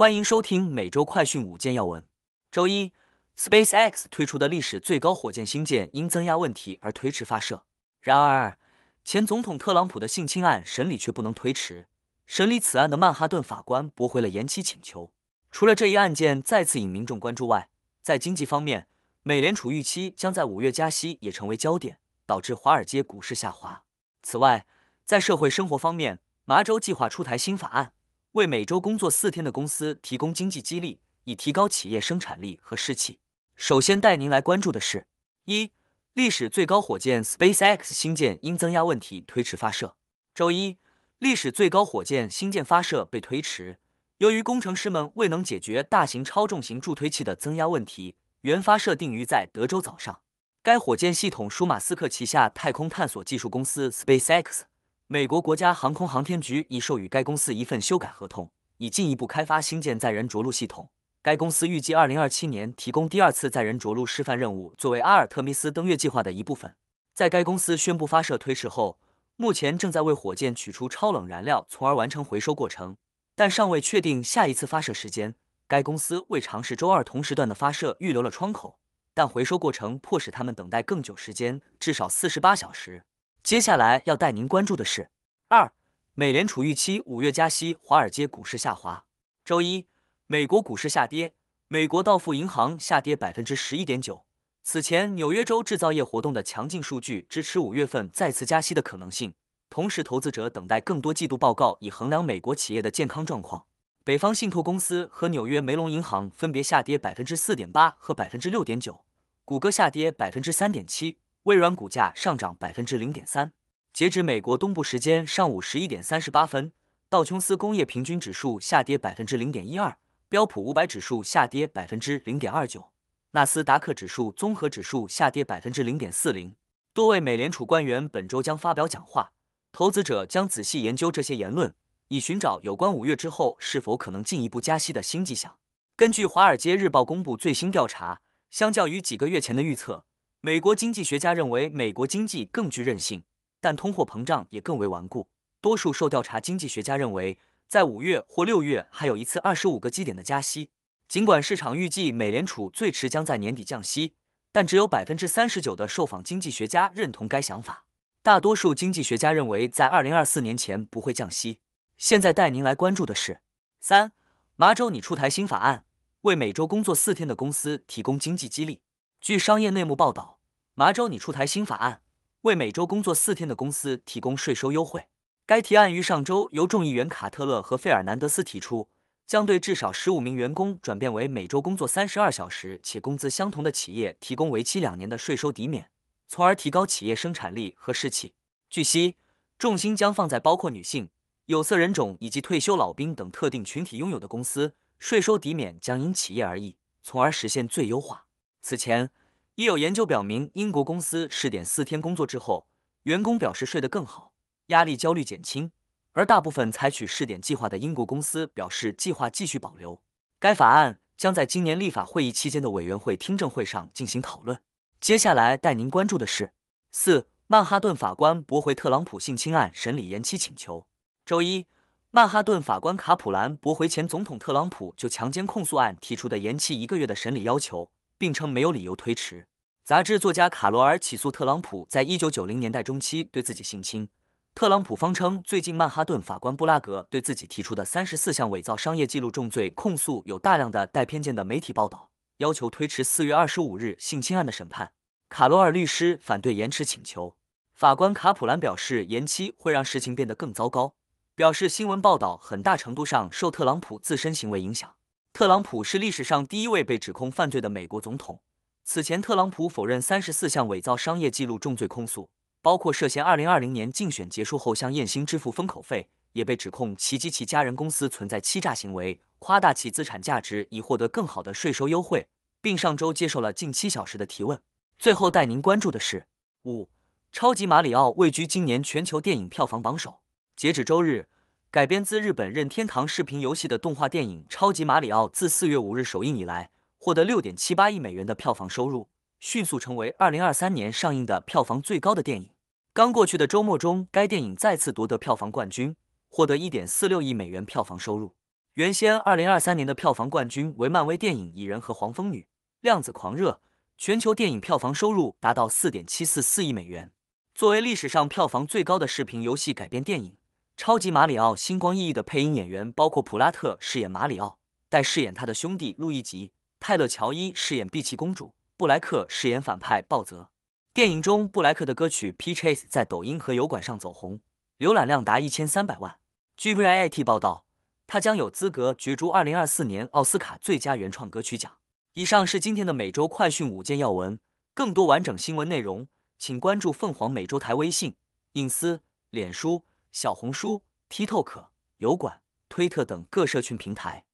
欢迎收听每周快讯五件要闻。周一，SpaceX 推出的历史最高火箭星舰因增压问题而推迟发射。然而，前总统特朗普的性侵案审理却不能推迟。审理此案的曼哈顿法官驳回了延期请求。除了这一案件再次引民众关注外，在经济方面，美联储预期将在五月加息也成为焦点，导致华尔街股市下滑。此外，在社会生活方面，麻州计划出台新法案。为每周工作四天的公司提供经济激励，以提高企业生产力和士气。首先带您来关注的是：一、历史最高火箭 SpaceX 星舰因增压问题推迟发射。周一，历史最高火箭星舰发射被推迟，由于工程师们未能解决大型超重型助推器的增压问题，原发射定于在德州早上。该火箭系统属马斯克旗下太空探索技术公司 SpaceX。美国国家航空航天局已授予该公司一份修改合同，以进一步开发星舰载人着陆系统。该公司预计二零二七年提供第二次载人着陆示范任务，作为阿尔特密斯登月计划的一部分。在该公司宣布发射推迟后，目前正在为火箭取出超冷燃料，从而完成回收过程，但尚未确定下一次发射时间。该公司为尝试周二同时段的发射预留了窗口，但回收过程迫使他们等待更久时间，至少四十八小时。接下来要带您关注的是：二，美联储预期五月加息，华尔街股市下滑。周一，美国股市下跌，美国道富银行下跌百分之十一点九。此前，纽约州制造业活动的强劲数据支持五月份再次加息的可能性，同时投资者等待更多季度报告以衡量美国企业的健康状况。北方信托公司和纽约梅隆银行分别下跌百分之四点八和百分之六点九，谷歌下跌百分之三点七。微软股价上涨百分之零点三。截止美国东部时间上午十一点三十八分，道琼斯工业平均指数下跌百分之零点一二，标普五百指数下跌百分之零点二九，纳斯达克指数综合指数下跌百分之零点四零。多位美联储官员本周将发表讲话，投资者将仔细研究这些言论，以寻找有关五月之后是否可能进一步加息的新迹象。根据《华尔街日报》公布最新调查，相较于几个月前的预测。美国经济学家认为，美国经济更具韧性，但通货膨胀也更为顽固。多数受调查经济学家认为，在五月或六月还有一次二十五个基点的加息。尽管市场预计美联储最迟将在年底降息，但只有百分之三十九的受访经济学家认同该想法。大多数经济学家认为，在二零二四年前不会降息。现在带您来关注的是：三，麻州拟出台新法案，为每周工作四天的公司提供经济激励。据商业内幕报道，麻州拟出台新法案，为每周工作四天的公司提供税收优惠。该提案于上周由众议员卡特勒和费尔南德斯提出，将对至少十五名员工转变为每周工作三十二小时且工资相同的企业提供为期两年的税收抵免，从而提高企业生产力和士气。据悉，重心将放在包括女性、有色人种以及退休老兵等特定群体拥有的公司，税收抵免将因企业而异，从而实现最优化。此前已有研究表明，英国公司试点四天工作之后，员工表示睡得更好，压力焦虑减轻；而大部分采取试点计划的英国公司表示计划继续保留。该法案将在今年立法会议期间的委员会听证会上进行讨论。接下来带您关注的是：四，曼哈顿法官驳回特朗普性侵案审理延期请求。周一，曼哈顿法官卡普兰驳回前总统特朗普就强奸控诉案提出的延期一个月的审理要求。并称没有理由推迟。杂志作家卡罗尔起诉特朗普在一九九零年代中期对自己性侵。特朗普方称，最近曼哈顿法官布拉格对自己提出的三十四项伪造商业记录重罪控诉有大量的带偏见的媒体报道，要求推迟四月二十五日性侵案的审判。卡罗尔律师反对延迟请求。法官卡普兰表示，延期会让事情变得更糟糕，表示新闻报道很大程度上受特朗普自身行为影响。特朗普是历史上第一位被指控犯罪的美国总统。此前，特朗普否认三十四项伪造商业记录重罪控诉，包括涉嫌二零二零年竞选结束后向艳星支付封口费，也被指控其及其家人公司存在欺诈行为，夸大其资产价值以获得更好的税收优惠，并上周接受了近七小时的提问。最后带您关注的是五，超级马里奥位居今年全球电影票房榜首，截止周日。改编自日本任天堂视频游戏的动画电影《超级马里奥》自四月五日首映以来，获得六点七八亿美元的票房收入，迅速成为二零二三年上映的票房最高的电影。刚过去的周末中，该电影再次夺得票房冠军，获得一点四六亿美元票房收入。原先二零二三年的票房冠军为漫威电影《蚁人》和《黄蜂女》，量子狂热，全球电影票房收入达到四点七四四亿美元。作为历史上票房最高的视频游戏改编电影，《超级马里奥：星光熠熠》的配音演员包括普拉特饰演马里奥，戴饰演他的兄弟路易吉，泰勒乔伊饰演碧琪公主，布莱克饰演反派鲍泽。电影中布莱克的歌曲《P Chase》在抖音和油管上走红，浏览量达一千三百万。据 VIT 报道，他将有资格角逐二零二四年奥斯卡最佳原创歌曲奖。以上是今天的每周快讯五件要闻，更多完整新闻内容。请关注凤凰美洲台微信、隐私、脸书、小红书、TikTok、油管、推特等各社群平台。